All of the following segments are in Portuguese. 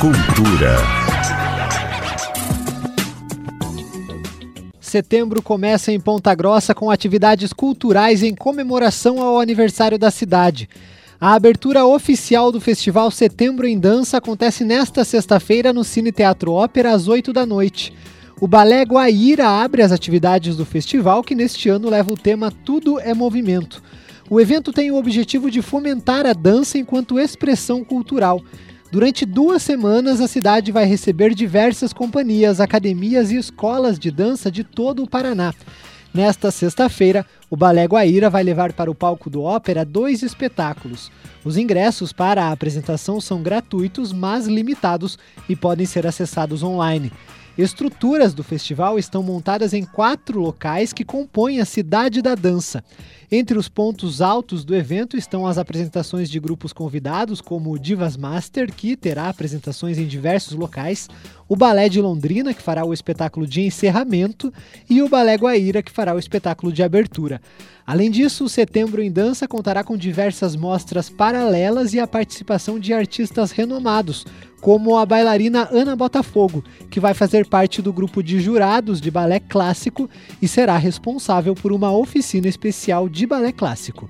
Cultura. Setembro começa em Ponta Grossa com atividades culturais em comemoração ao aniversário da cidade. A abertura oficial do Festival Setembro em Dança acontece nesta sexta-feira no Cine Teatro Ópera às 8 da noite. O Balé Guaíra abre as atividades do festival, que neste ano leva o tema Tudo é Movimento. O evento tem o objetivo de fomentar a dança enquanto expressão cultural. Durante duas semanas, a cidade vai receber diversas companhias, academias e escolas de dança de todo o Paraná. Nesta sexta-feira, o Balé Guaíra vai levar para o palco do Ópera dois espetáculos. Os ingressos para a apresentação são gratuitos, mas limitados e podem ser acessados online. Estruturas do festival estão montadas em quatro locais que compõem a Cidade da Dança. Entre os pontos altos do evento estão as apresentações de grupos convidados, como o Divas Master, que terá apresentações em diversos locais, o Balé de Londrina, que fará o espetáculo de encerramento, e o Balé Guaíra, que fará o espetáculo de abertura. Além disso, o Setembro em Dança contará com diversas mostras paralelas e a participação de artistas renomados, como a bailarina Ana Botafogo, que vai fazer parte do grupo de jurados de balé clássico e será responsável por uma oficina especial de balé clássico.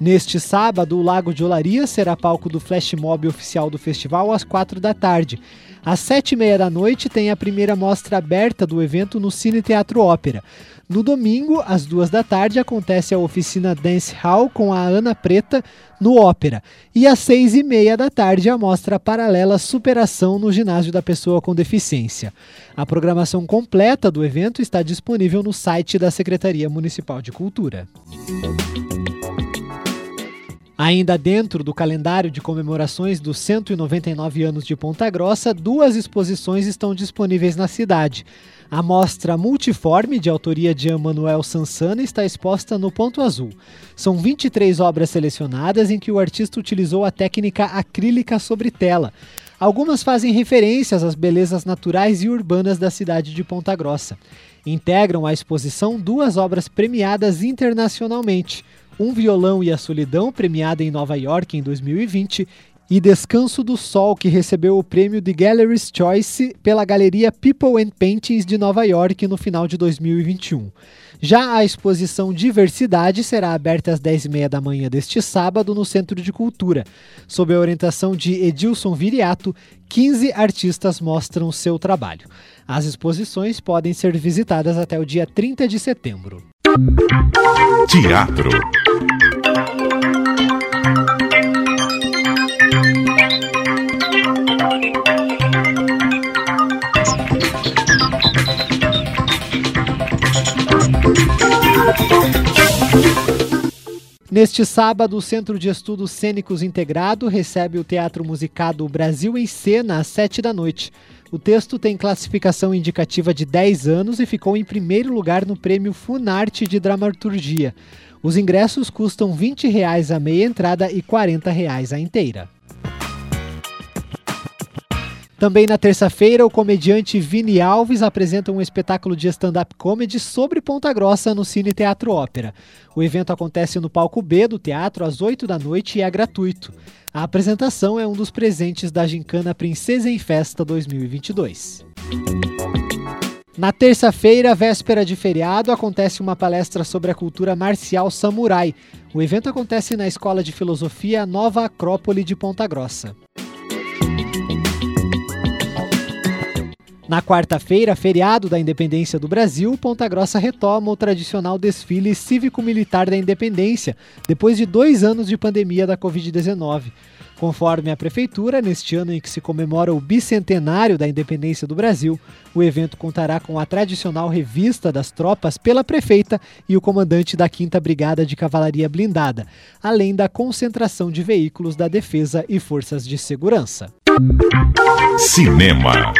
Neste sábado, o Lago de Olaria será palco do flash mob oficial do festival às quatro da tarde. Às sete e meia da noite tem a primeira mostra aberta do evento no Cine Teatro Ópera. No domingo, às duas da tarde, acontece a oficina Dance Hall com a Ana Preta no Ópera. E às seis e meia da tarde, a mostra paralela Superação no Ginásio da Pessoa com Deficiência. A programação completa do evento está disponível no site da Secretaria Municipal de Cultura. Ainda dentro do calendário de comemorações dos 199 anos de Ponta Grossa, duas exposições estão disponíveis na cidade. A mostra Multiforme, de autoria de Emanuel Sansana, está exposta no Ponto Azul. São 23 obras selecionadas em que o artista utilizou a técnica acrílica sobre tela. Algumas fazem referências às belezas naturais e urbanas da cidade de Ponta Grossa. Integram a exposição duas obras premiadas internacionalmente. Um Violão e a Solidão, premiada em Nova York em 2020, e Descanso do Sol, que recebeu o prêmio de Gallery's Choice pela galeria People and Paintings de Nova York no final de 2021. Já a exposição Diversidade será aberta às 10h30 da manhã deste sábado no Centro de Cultura. Sob a orientação de Edilson Viriato, 15 artistas mostram seu trabalho. As exposições podem ser visitadas até o dia 30 de setembro. Teatro. Neste sábado, o Centro de Estudos Cênicos Integrado recebe o teatro musicado Brasil em Cena às sete da noite. O texto tem classificação indicativa de 10 anos e ficou em primeiro lugar no prêmio Funarte de Dramaturgia. Os ingressos custam 20 reais a meia entrada e 40 reais a inteira. Também na terça-feira, o comediante Vini Alves apresenta um espetáculo de stand-up comedy sobre Ponta Grossa no Cine Teatro Ópera. O evento acontece no palco B do teatro às 8 da noite e é gratuito. A apresentação é um dos presentes da Gincana Princesa em Festa 2022. Na terça-feira, véspera de feriado, acontece uma palestra sobre a cultura marcial samurai. O evento acontece na Escola de Filosofia Nova Acrópole de Ponta Grossa. Na quarta-feira, feriado da Independência do Brasil, Ponta Grossa retoma o tradicional desfile cívico-militar da Independência, depois de dois anos de pandemia da Covid-19. Conforme a Prefeitura, neste ano em que se comemora o bicentenário da independência do Brasil, o evento contará com a tradicional revista das tropas pela prefeita e o comandante da 5 Brigada de Cavalaria Blindada, além da concentração de veículos da Defesa e Forças de Segurança. Cinema.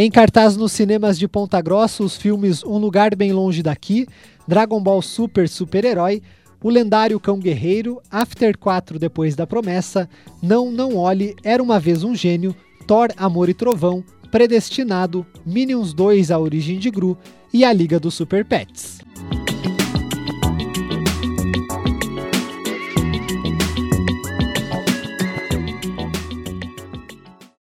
Em cartaz nos cinemas de Ponta Grossa, os filmes Um Lugar Bem Longe Daqui, Dragon Ball Super Super-Herói, O Lendário Cão Guerreiro, After 4 Depois da Promessa, Não Não Olhe, Era Uma Vez um Gênio, Thor Amor e Trovão, Predestinado, Minions 2 A Origem de Gru e A Liga dos Super Pets.